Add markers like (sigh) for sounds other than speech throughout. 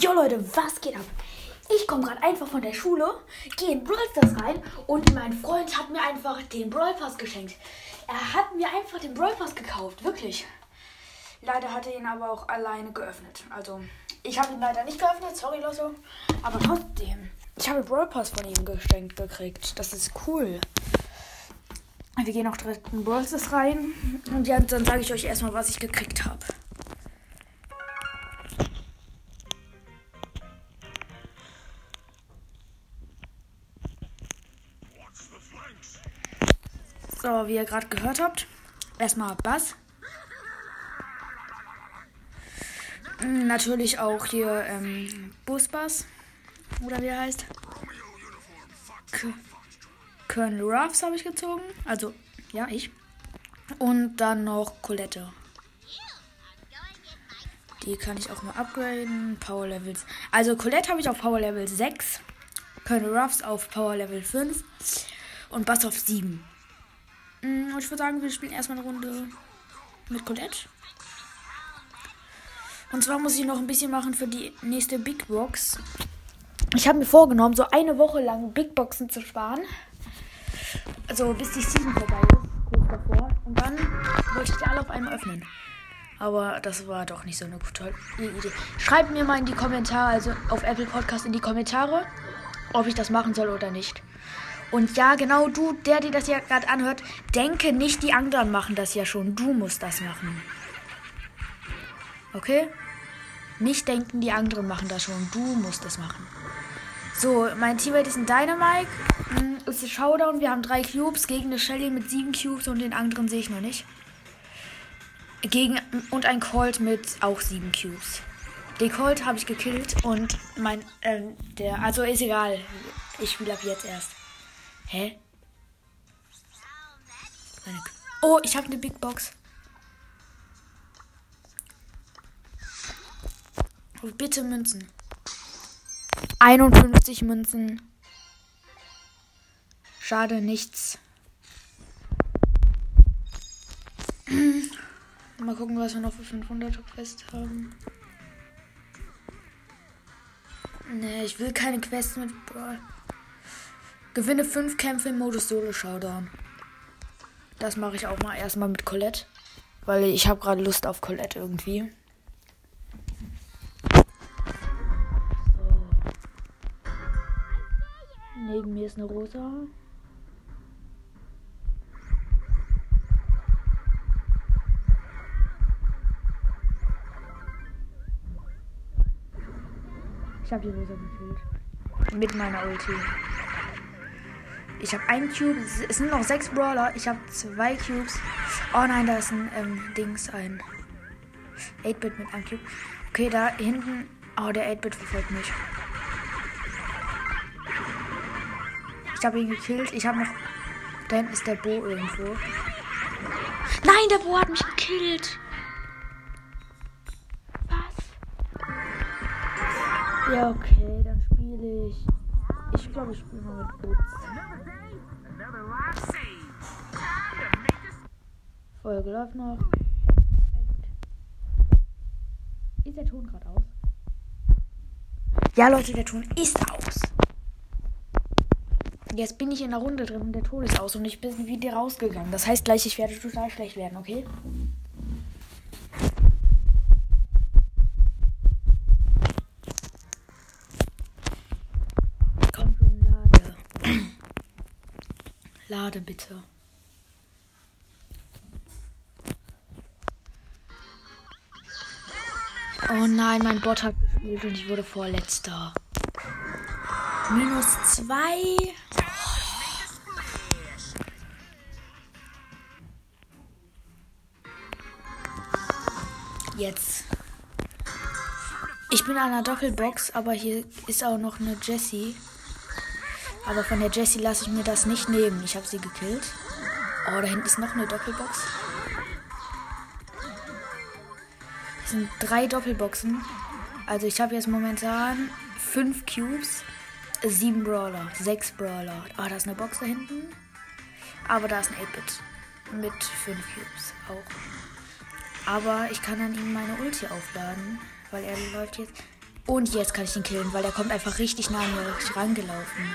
Jo Leute, was geht ab? Ich komme gerade einfach von der Schule, gehe in Brawl Stars rein und mein Freund hat mir einfach den Brawl Pass geschenkt. Er hat mir einfach den Brawl Pass gekauft, wirklich. Leider hat er ihn aber auch alleine geöffnet. Also, ich habe ihn leider nicht geöffnet, sorry Losso. Aber trotzdem, ich habe Brawl Pass von ihm geschenkt gekriegt. Das ist cool. Wir gehen auch direkt in Brawl Stars rein und ja, dann sage ich euch erstmal, was ich gekriegt habe. So, wie ihr gerade gehört habt, erstmal Bass. Natürlich auch hier ähm, Busbass. Oder wie er heißt. K Colonel Ruffs habe ich gezogen. Also, ja, ich. Und dann noch Colette. Die kann ich auch mal upgraden. Power Levels. Also, Colette habe ich auf Power Level 6. Colonel Ruffs auf Power Level 5. Und Bass auf 7. Mm, und ich würde sagen, wir spielen erstmal eine Runde mit Colette. Und zwar muss ich noch ein bisschen machen für die nächste Big Box. Ich habe mir vorgenommen, so eine Woche lang Big Boxen zu sparen. Also bis die Season vorbei ist, kurz davor. Und dann wollte ich die alle auf einmal öffnen. Aber das war doch nicht so eine tolle Idee. Schreibt mir mal in die Kommentare, also auf Apple Podcast in die Kommentare, ob ich das machen soll oder nicht. Und ja, genau du, der, der das ja gerade anhört, denke nicht, die anderen machen das ja schon. Du musst das machen. Okay? Nicht denken, die anderen machen das schon. Du musst das machen. So, mein Teammate ist ein Dynamite. Hm, ist ein Showdown. Wir haben drei Cubes gegen eine Shelly mit sieben Cubes und den anderen sehe ich noch nicht. Gegen und ein Colt mit auch sieben Cubes. Den Colt habe ich gekillt und mein, ähm, der, also ist egal. Ich spiele ab jetzt erst. Hä? Oh, ich habe eine Big Box. Oh, bitte Münzen. 51 Münzen. Schade, nichts. (clears throat) Mal gucken, was wir noch für 500 Quest haben. Nee, ich will keine Quests mit Brawl. Gewinne 5 Kämpfe im Modus Solo Showdown. Das mache ich auch mal erstmal mit Colette. Weil ich habe gerade Lust auf Colette irgendwie. Neben mir ist eine rosa. Ich habe die rosa gekillt. Mit meiner Ulti. Ich habe ein Cube. Es sind noch sechs Brawler. Ich habe zwei Cubes. Oh nein, da ist ein ähm, Dings, ein 8-Bit mit einem Cube. Okay, da hinten. Oh, der 8-Bit verfolgt mich. Ich habe ihn gekillt. Ich habe noch. Da hinten ist der Bo irgendwo. Nein, der Bo hat mich gekillt. Was? Ja, okay, dann spiele ich. Ich glaube, ich spiele mal mit Boots. Folge läuft noch. Ist der Ton gerade aus? Ja, Leute, der Ton ist aus. Jetzt bin ich in der Runde drin und der Ton ist aus und ich bin wieder rausgegangen. Das heißt gleich, ich werde total schlecht werden, okay? Komm schon, lade. Lade bitte. Oh nein, mein Bot hat gespielt und ich wurde vorletzter. Minus zwei. Jetzt. Ich bin an einer Doppelbox, aber hier ist auch noch eine Jessie. Aber von der Jessie lasse ich mir das nicht nehmen. Ich habe sie gekillt. Oh, da hinten ist noch eine Doppelbox. Es sind drei Doppelboxen. Also ich habe jetzt momentan fünf Cubes, sieben Brawler, sechs Brawler. Ah, oh, da ist eine Box da hinten. Aber da ist ein 8-Bit mit fünf Cubes auch. Aber ich kann dann ihm meine Ulti aufladen, weil er läuft jetzt. Und jetzt kann ich ihn killen, weil der kommt einfach richtig nah an mir rangelaufen.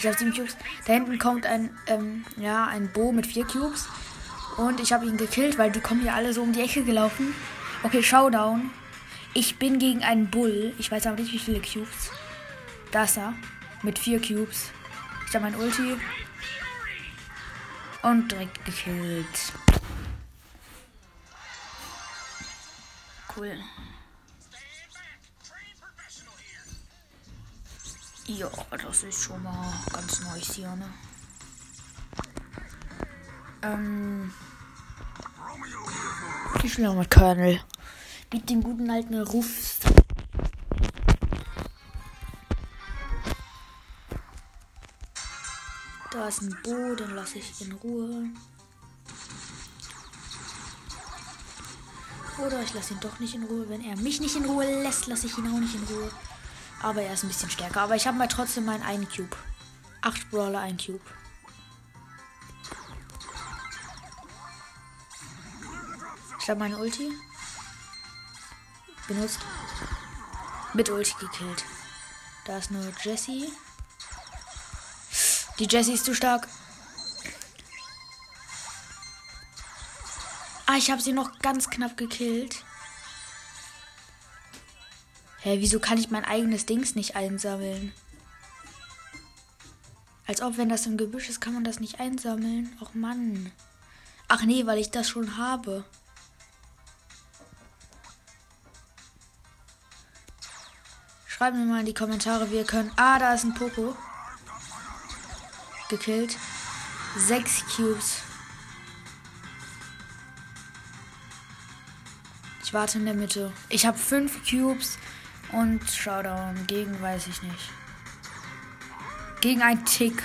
Ich habe sieben Cubes. Da hinten kommt ein, ähm, ja, ein Bo mit vier Cubes. Und ich habe ihn gekillt, weil die kommen ja alle so um die Ecke gelaufen. Okay, Showdown. Ich bin gegen einen Bull. Ich weiß aber nicht, wie viele Cubes. Da ist er. Mit vier Cubes. Ich habe mein Ulti. Und direkt gekillt. Cool. Ja, das ist schon mal ganz nice hier, ne? Ähm. Ich spiele mit Colonel. Mit dem guten alten Ruf. Da ist ein Bo, den lasse ich in Ruhe. Oder ich lasse ihn doch nicht in Ruhe. Wenn er mich nicht in Ruhe lässt, lasse ich ihn auch nicht in Ruhe. Aber er ist ein bisschen stärker. Aber ich habe mal trotzdem meinen einen Cube. Acht Brawler, ein Cube. Ich habe meine Ulti. Benutzt. Mit Ulti gekillt. Da ist nur Jessie. Die Jessie ist zu stark. Ah, ich habe sie noch ganz knapp gekillt. Hä, wieso kann ich mein eigenes Dings nicht einsammeln? Als ob, wenn das im Gebüsch ist, kann man das nicht einsammeln. Och Mann. Ach nee, weil ich das schon habe. Schreibt mir mal in die Kommentare, wie ihr könnt. Ah, da ist ein Poco. Gekillt. Sechs Cubes. Ich warte in der Mitte. Ich habe fünf Cubes. Und Showdown gegen, weiß ich nicht. Gegen ein Tick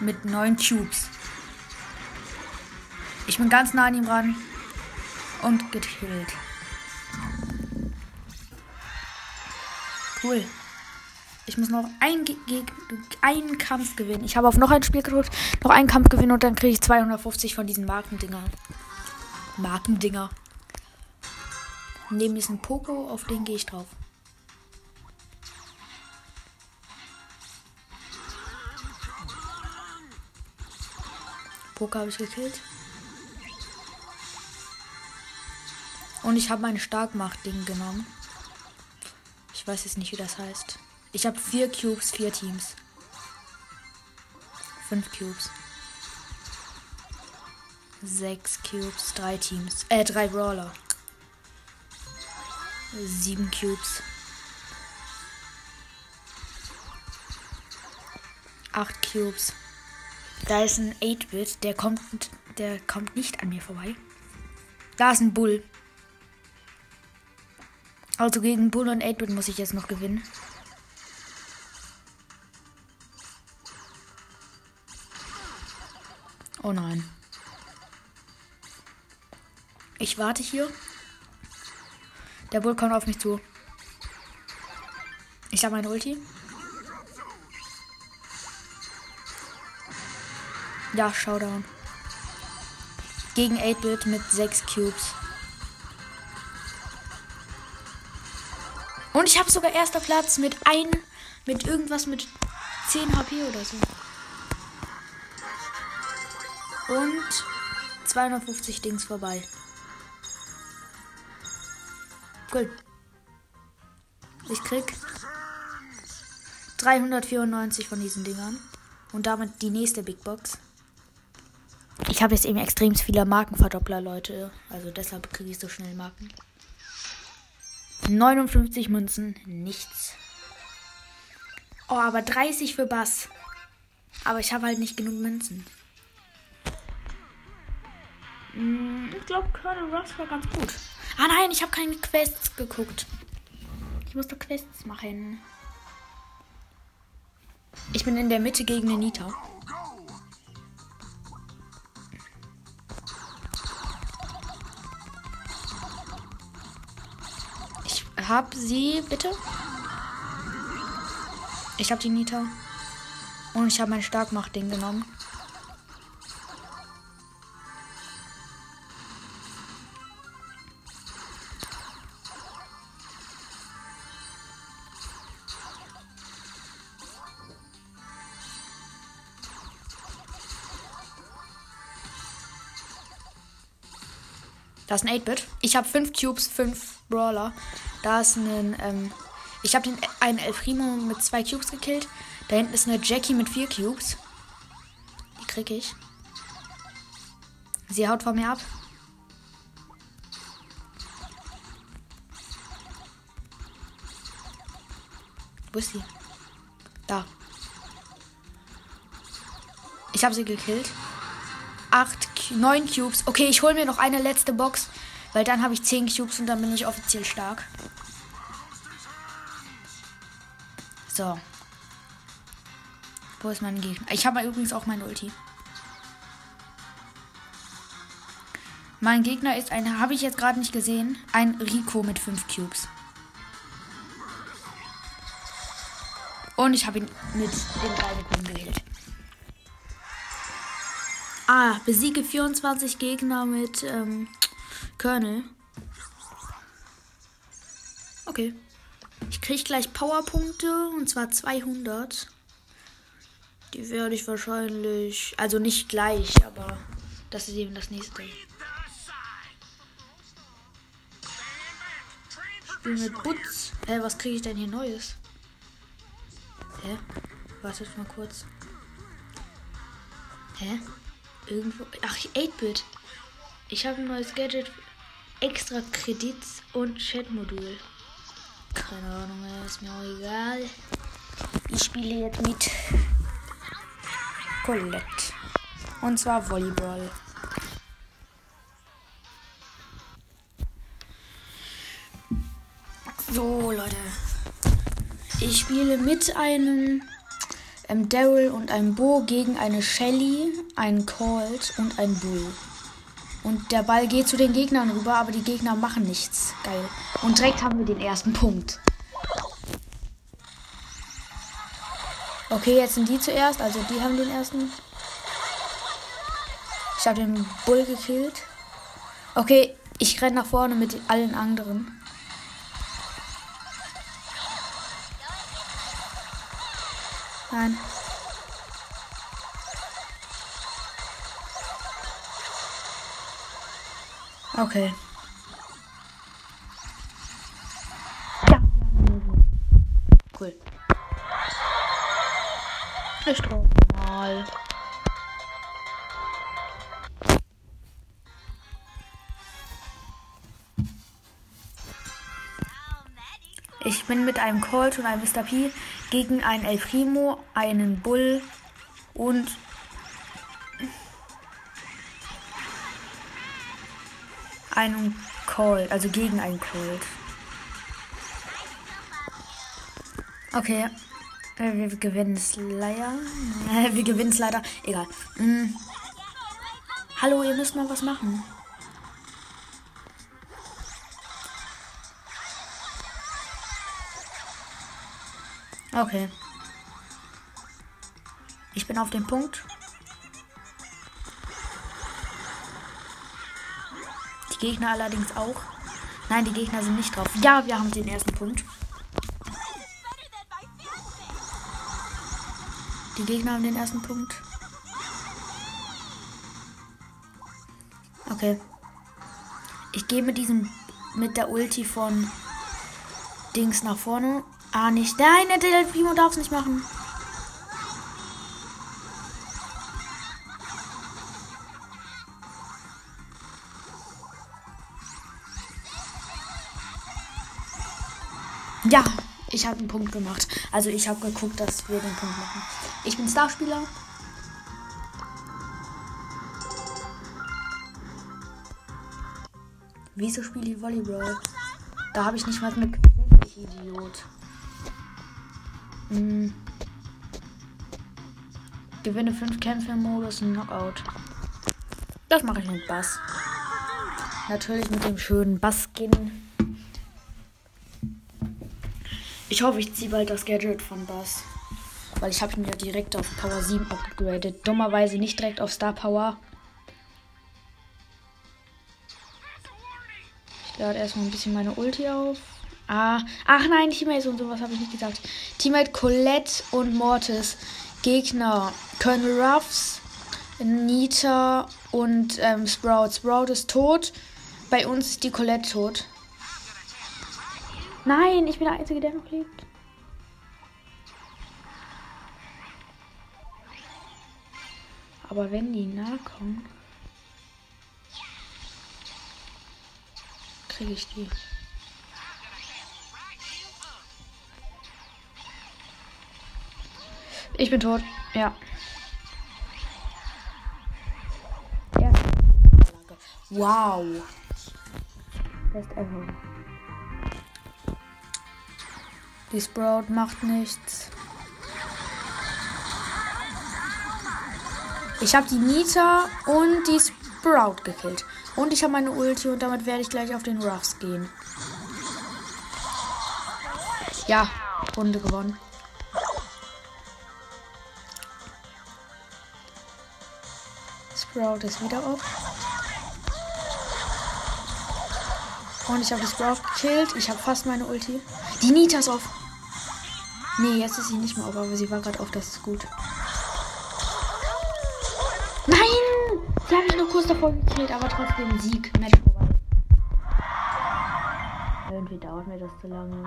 mit neun Cubes. Ich bin ganz nah an ihm ran. Und gekillt. Cool. Ich muss noch ein einen Kampf gewinnen. Ich habe auf noch ein Spiel gedrückt, noch einen Kampf gewinnen und dann kriege ich 250 von diesen Markendinger. Markendinger. Neben diesem Poco, auf den gehe ich drauf. Poker habe ich gekillt. Und ich habe mein Starkmacht-Ding genommen. Ich weiß jetzt nicht, wie das heißt. Ich habe vier Cubes, vier Teams. Fünf Cubes. Sechs Cubes, drei Teams. Äh, drei Brawler. Sieben Cubes. Acht Cubes. Da ist ein 8-Bit, der kommt, der kommt nicht an mir vorbei. Da ist ein Bull. Also gegen Bull und 8-Bit muss ich jetzt noch gewinnen. Oh nein. Ich warte hier. Der Bull kommt auf mich zu. Ich habe mein Ulti. Ja, Showdown. Gegen 8-Bit mit 6 Cubes. Und ich habe sogar erster Platz mit ein, mit irgendwas mit 10 HP oder so. Und 250 Dings vorbei. Cool. Ich krieg 394 von diesen Dingern. Und damit die nächste Big Box. Ich habe jetzt eben extrem viele Markenverdoppler, Leute. Also deshalb kriege ich so schnell Marken. 59 Münzen, nichts. Oh, aber 30 für Bass. Aber ich habe halt nicht genug Münzen. Hm, ich glaube, Colonel Ross war ganz gut. Ah nein, ich habe keine Quests geguckt. Ich muss doch Quests machen. Ich bin in der Mitte gegen den Nita. hab sie, bitte. Ich hab die Nita. Und ich habe mein Starkmacht-Ding genommen. Das ist ein 8-Bit. Ich habe 5 Tubes, 5 Brawler. Da ist ein, ähm, ich habe einen Elfrimo mit 2 Cubes gekillt. Da hinten ist eine Jackie mit 4 Cubes. Die krieg ich. Sie haut von mir ab. Wo ist sie? Da. Ich habe sie gekillt. 8, 9 Cubes. Okay, ich hole mir noch eine letzte Box, weil dann habe ich 10 Cubes und dann bin ich offiziell stark. So. Wo ist mein Gegner? Ich habe übrigens auch mein Ulti. Mein Gegner ist ein, habe ich jetzt gerade nicht gesehen, ein Rico mit 5 Cubes. Und ich habe ihn mit den drei Sekunden gekillt. Ah, besiege 24 Gegner mit ähm, Colonel. Okay. Ich kriege gleich Powerpunkte und zwar 200. Die werde ich wahrscheinlich, also nicht gleich, aber das ist eben das nächste. Spiel mit Putz. Hä, was kriege ich denn hier Neues? Hä? Wartet mal kurz. Hä? Irgendwo. Ach, 8-Bit. Ich habe ein neues Gadget. Extra Kredits und Chat-Modul. Keine Ahnung, ist mir auch egal. Ich spiele jetzt mit Colette. Und zwar Volleyball. So, Leute. Ich spiele mit einem ähm, Daryl und einem Bo gegen eine Shelly, einen Colt und einen Bull. Und der Ball geht zu den Gegnern rüber, aber die Gegner machen nichts. Geil. Und direkt haben wir den ersten Punkt. Okay, jetzt sind die zuerst, also die haben den ersten. Ich habe den Bull gekillt. Okay, ich renne nach vorne mit allen anderen. Nein. Okay. Ja. Cool. Ich drauf mal. Ich bin mit einem Colt und einem Mr. P gegen einen El Primo, einen Bull und einen Colt, also gegen einen Colt. Okay. Äh, wir gewinnen es leider. (laughs) Wir gewinnen es leider. Egal. Hm. Hallo, ihr müsst mal was machen. Okay. Ich bin auf dem Punkt. Gegner allerdings auch. Nein, die Gegner sind nicht drauf. Ja, wir haben den ersten Punkt. Die Gegner haben den ersten Punkt. Okay. Ich gehe mit diesem mit der Ulti von Dings nach vorne Ah, nicht. Nein, der Del Primo darf es nicht machen. Ja, ich habe einen Punkt gemacht. Also ich habe geguckt, dass wir den Punkt machen. Ich bin Starspieler. Wieso spiele ich Volleyball? Da habe ich nicht mal mit. Idiot. Hm. Gewinne 5 Kämpfe im Modus Knockout. Das mache ich mit Bass. Natürlich mit dem schönen Bass-Skin. Ich hoffe, ich ziehe bald das Gadget von Bass. Weil ich habe ihn ja direkt auf Power 7 upgradet. Dummerweise nicht direkt auf Star Power. Ich lade erstmal ein bisschen meine Ulti auf. Ah, ach nein, Teammates und sowas habe ich nicht gesagt. Teammate Colette und Mortis. Gegner Colonel Ruffs, Nita und ähm, Sprout. Sprout ist tot. Bei uns ist die Colette tot. Nein, ich bin der Einzige, der noch lebt. Aber wenn die nahe kommen, kriege ich die. Ich bin tot. Ja. Wow. Best ever. Die Sprout macht nichts. Ich habe die Nita und die Sprout gekillt. Und ich habe meine Ulti und damit werde ich gleich auf den Ruffs gehen. Ja, Runde gewonnen. Sprout ist wieder auf. Und ich habe die Sprout gekillt. Ich habe fast meine Ulti. Die Nita ist auf. Nee, jetzt ist sie nicht mehr auf, aber sie war gerade auf. Das ist gut. Nein! Sie habe ich nur kurz davor gekillt, aber trotzdem Sieg. Match vorbei. Irgendwie dauert mir das zu lange.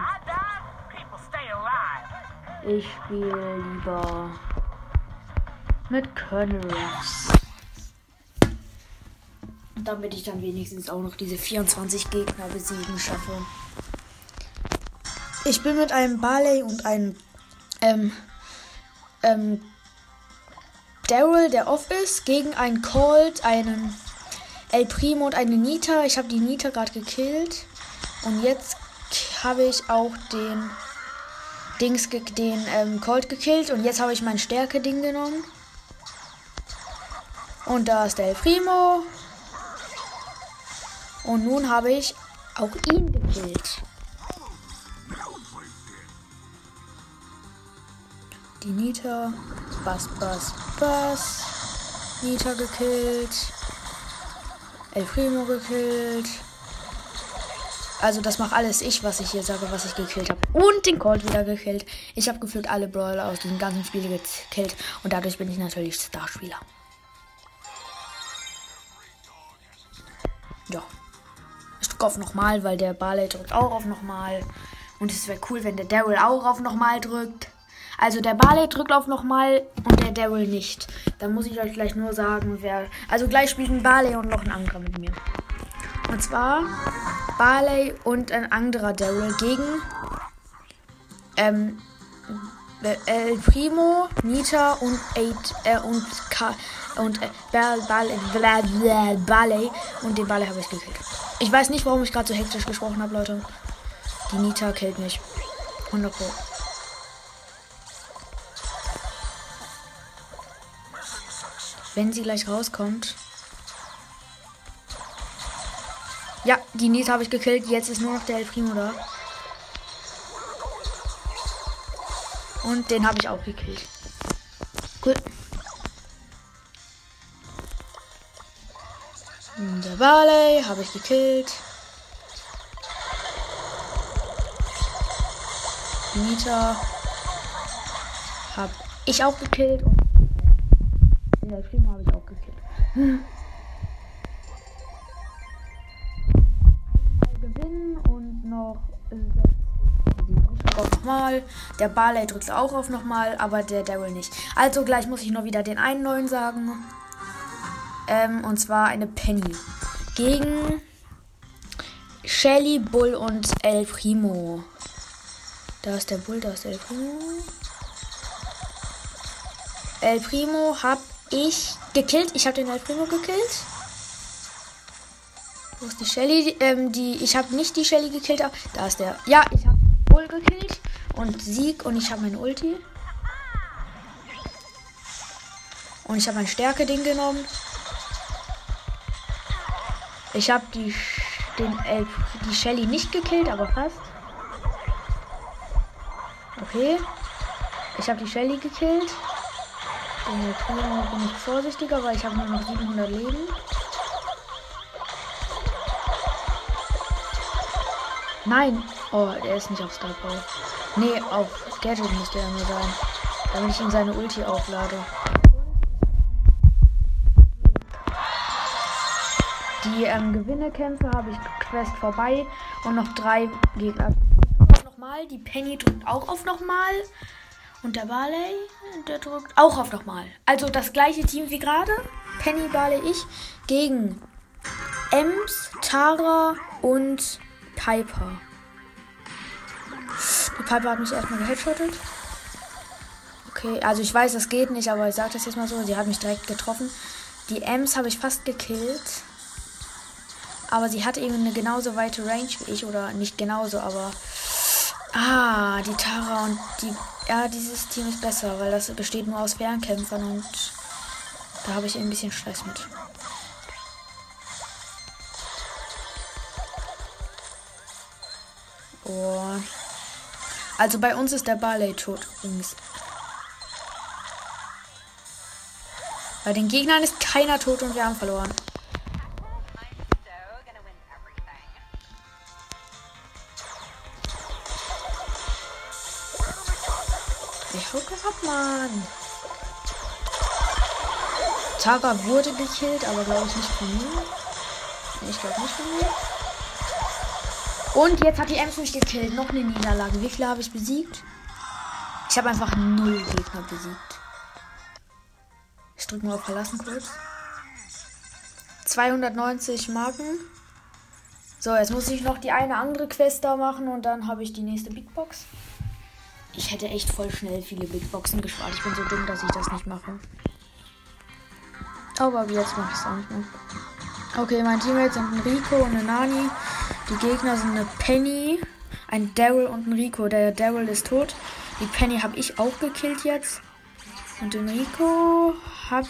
Ich spiele lieber mit Colonel Ruffs. Damit ich dann wenigstens auch noch diese 24 Gegner besiegen schaffe. Ich bin mit einem Barley und einem ähm, ähm, Daryl, der off ist, gegen einen Colt, einen El Primo und eine Nita. Ich habe die Nita gerade gekillt. Und jetzt habe ich auch den Dings, den ähm, Colt gekillt. Und jetzt habe ich mein Stärke-Ding genommen. Und da ist der El Primo. Und nun habe ich auch ihn gekillt. Die Nita. Bass, Bass, Bass. Nita gekillt. El Primo gekillt. Also das macht alles ich, was ich hier sage, was ich gekillt habe. Und den Colt wieder gekillt. Ich habe gefühlt alle Brawler aus dem ganzen Spiel gekillt. Und dadurch bin ich natürlich Starspieler. Ja. Ich drücke auf nochmal, weil der Barley drückt auch auf nochmal. Und es wäre cool, wenn der Daryl auch auf nochmal drückt. Also der Barley drückt auf nochmal und der Daryl nicht. Dann muss ich euch gleich nur sagen, wer. Also gleich spielt ein Barley und noch ein anderer mit mir. Und zwar Barley und ein anderer Daryl gegen ähm, El Primo, Nita und Eight äh, und Ka und äh, Barley und den Barley habe ich gekillt. Ich weiß nicht, warum ich gerade so hektisch gesprochen habe, Leute. Die Nita killt mich. 100 Pro. Wenn sie gleich rauskommt. Ja, die Nita habe ich gekillt. Jetzt ist nur noch der El Primo da. Und den habe ich auch gekillt. Cool. Der Barley habe ich gekillt. Nita habe ich auch gekillt. Und El Primo habe ich auch gekillt. Einmal gewinnen nochmal. Der Barley drückt auch auf nochmal, aber der Daryl nicht. Also gleich muss ich noch wieder den einen neuen sagen. Ähm, und zwar eine Penny. Gegen Shelly, Bull und El Primo. Da ist der Bull, da ist El Primo. El Primo hab ich gekillt. Ich habe den El Primo gekillt. Wo ist die Shelly? Ähm, die, ich habe nicht die Shelly gekillt. Da ist der. Ja, ich habe Bull gekillt. Und Sieg. Und ich habe meine Ulti. Und ich habe mein Stärke-Ding genommen. Ich habe die, den, äh, die Shelly nicht gekillt, aber fast. Okay. Ich habe die Shelly gekillt. Den Primo bin ich vorsichtiger, weil ich habe nur noch 700 Leben. Nein. Oh, der ist nicht auf Star Power. Nee, auf Gadget müsste er nur sein. Damit ich ihm seine Ulti auflade. Die ähm, Gewinnekämpfe habe ich Quest vorbei und noch drei Gegner. Nochmal, die Penny drückt auch auf nochmal. Und der Barley, der drückt auch auf nochmal. Also das gleiche Team wie gerade. Penny, Barley, ich. Gegen Ems, Tara und Piper. Die Piper hat mich erstmal geheadshottet. Okay, also ich weiß, das geht nicht, aber ich sage das jetzt mal so. Sie hat mich direkt getroffen. Die Ems habe ich fast gekillt. Aber sie hatte eben eine genauso weite Range wie ich. Oder nicht genauso, aber. Ah, die Tara und die. Ja, dieses Team ist besser, weil das besteht nur aus Fernkämpfern und da habe ich ein bisschen Stress mit. Oh. Also bei uns ist der Barley tot übrigens. Bei den Gegnern ist keiner tot und wir haben verloren. Tara wurde gekillt, aber glaube ich nicht von mir. Ich glaube nicht von mir. Und jetzt hat die Ems mich gekillt. Noch eine Niederlage. Wie viele habe ich besiegt? Ich habe einfach null Gegner besiegt. Ich drücke mal auf Verlassen kurz. 290 Marken. So, jetzt muss ich noch die eine andere Quest da machen und dann habe ich die nächste Big Box. Ich hätte echt voll schnell viele Big Boxen gespart. Ich bin so dumm, dass ich das nicht mache. Aber jetzt mache ich es auch nicht mehr. Okay, mein Teammate sind ein Rico und eine Nani. Die Gegner sind eine Penny, ein Daryl und ein Rico. Der Daryl ist tot. Die Penny habe ich auch gekillt jetzt. Und den Rico hat.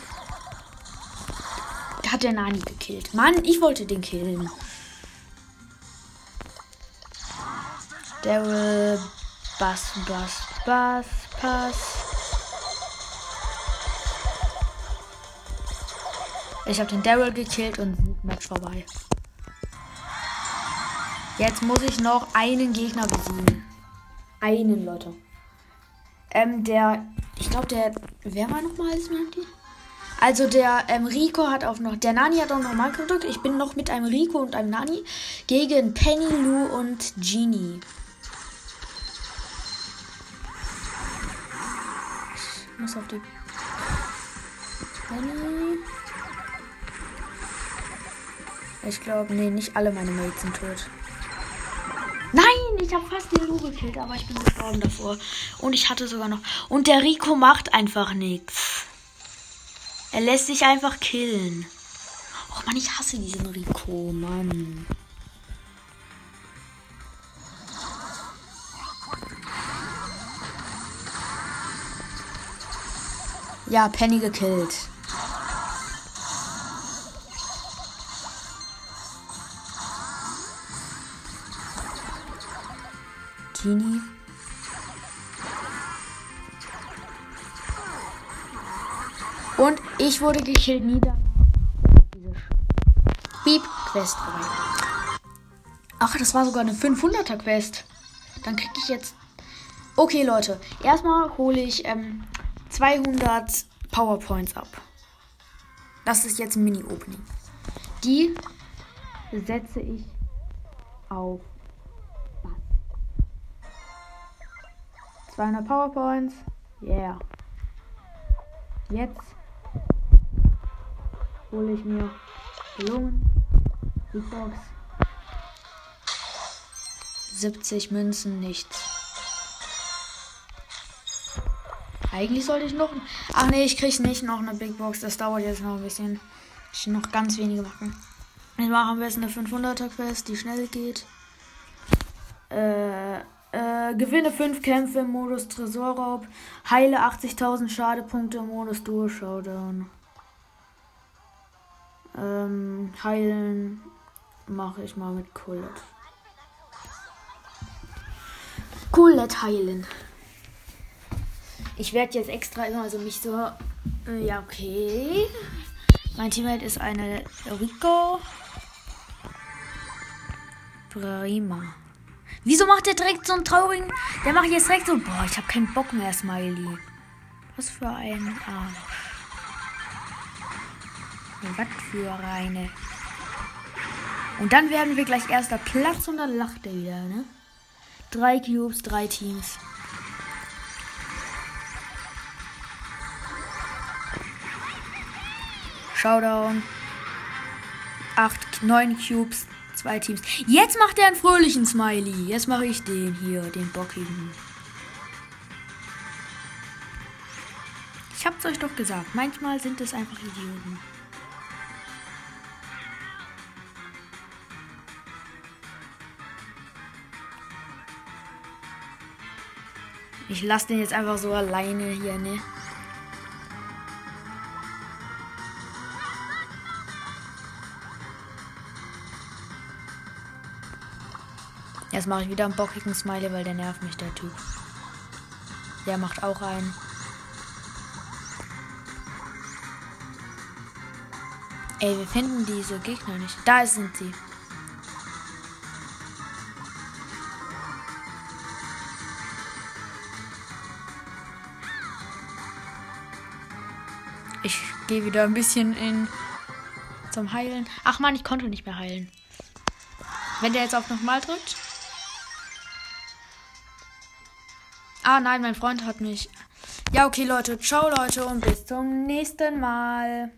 Hat der Nani gekillt. Mann, ich wollte den killen. Daryl. Bass, Bass, Bass, Pass. Ich habe den Daryl gekillt und Match vorbei. Jetzt muss ich noch einen Gegner besiegen. Einen, Leute. Ähm, der. Ich glaube, der. Wer war nochmal als Nani? Also der ähm, Rico hat auch noch. Der Nani hat auch noch mal gedrückt. Ich bin noch mit einem Rico und einem Nani gegen Penny, Lou und Genie. Ich muss auf die. Penny. Ich glaube, nee, nicht alle meine Mates sind tot. Nein, ich habe fast den Lu gekillt, aber ich bin gestorben davor. Und ich hatte sogar noch. Und der Rico macht einfach nichts. Er lässt sich einfach killen. Och man, ich hasse diesen Rico, Mann. Ja, Penny gekillt. Genie. Und ich wurde gekillt nieder. Beep-Quest vorbei. Ach, das war sogar eine 500er Quest. Dann kriege ich jetzt. Okay, Leute. Erstmal hole ich ähm, 200 Powerpoints ab. Das ist jetzt ein Mini-Opening. Die setze ich auf 200 Powerpoints. Yeah. Jetzt hole ich mir Belohnung. Big Box. 70 Münzen, nichts. Eigentlich sollte ich noch. Ach nee, ich kriege nicht noch eine Big Box. Das dauert jetzt noch ein bisschen. Ich noch ganz wenige machen. Ich mache am besten eine 500er Quest, die schnell geht. Äh. Äh, gewinne 5 Kämpfe im Modus Tresorraub. Heile 80.000 Schadepunkte im Modus Duo Showdown. Ähm, heilen mache ich mal mit Colette. Colette heilen. Ich werde jetzt extra immer so mich so. Äh, ja, okay. Mein Teammate ist eine Rico. Prima. Wieso macht der direkt so einen traurigen. Der macht jetzt direkt so. Boah, ich habe keinen Bock mehr, Smiley. Was für ein Arsch. Was für eine. Und dann werden wir gleich erster Platz und dann lacht er wieder, ne? Drei Cubes, drei Teams. Showdown. Acht, neun Cubes, zwei Teams. Jetzt macht er einen fröhlichen Smiley. Jetzt mache ich den hier, den bockigen. Ich hab's euch doch gesagt. Manchmal sind es einfach Idioten. Ich lasse den jetzt einfach so alleine hier, ne? Jetzt mache ich wieder einen bockigen Smiley, weil der nervt mich, der Typ. Der macht auch einen. Ey, wir finden diese Gegner nicht. Da sind sie. Ich gehe wieder ein bisschen in zum Heilen. Ach man, ich konnte nicht mehr heilen. Wenn der jetzt auf nochmal drückt. Ah nein, mein Freund hat mich. Ja, okay, Leute. Ciao, Leute, und bis zum nächsten Mal.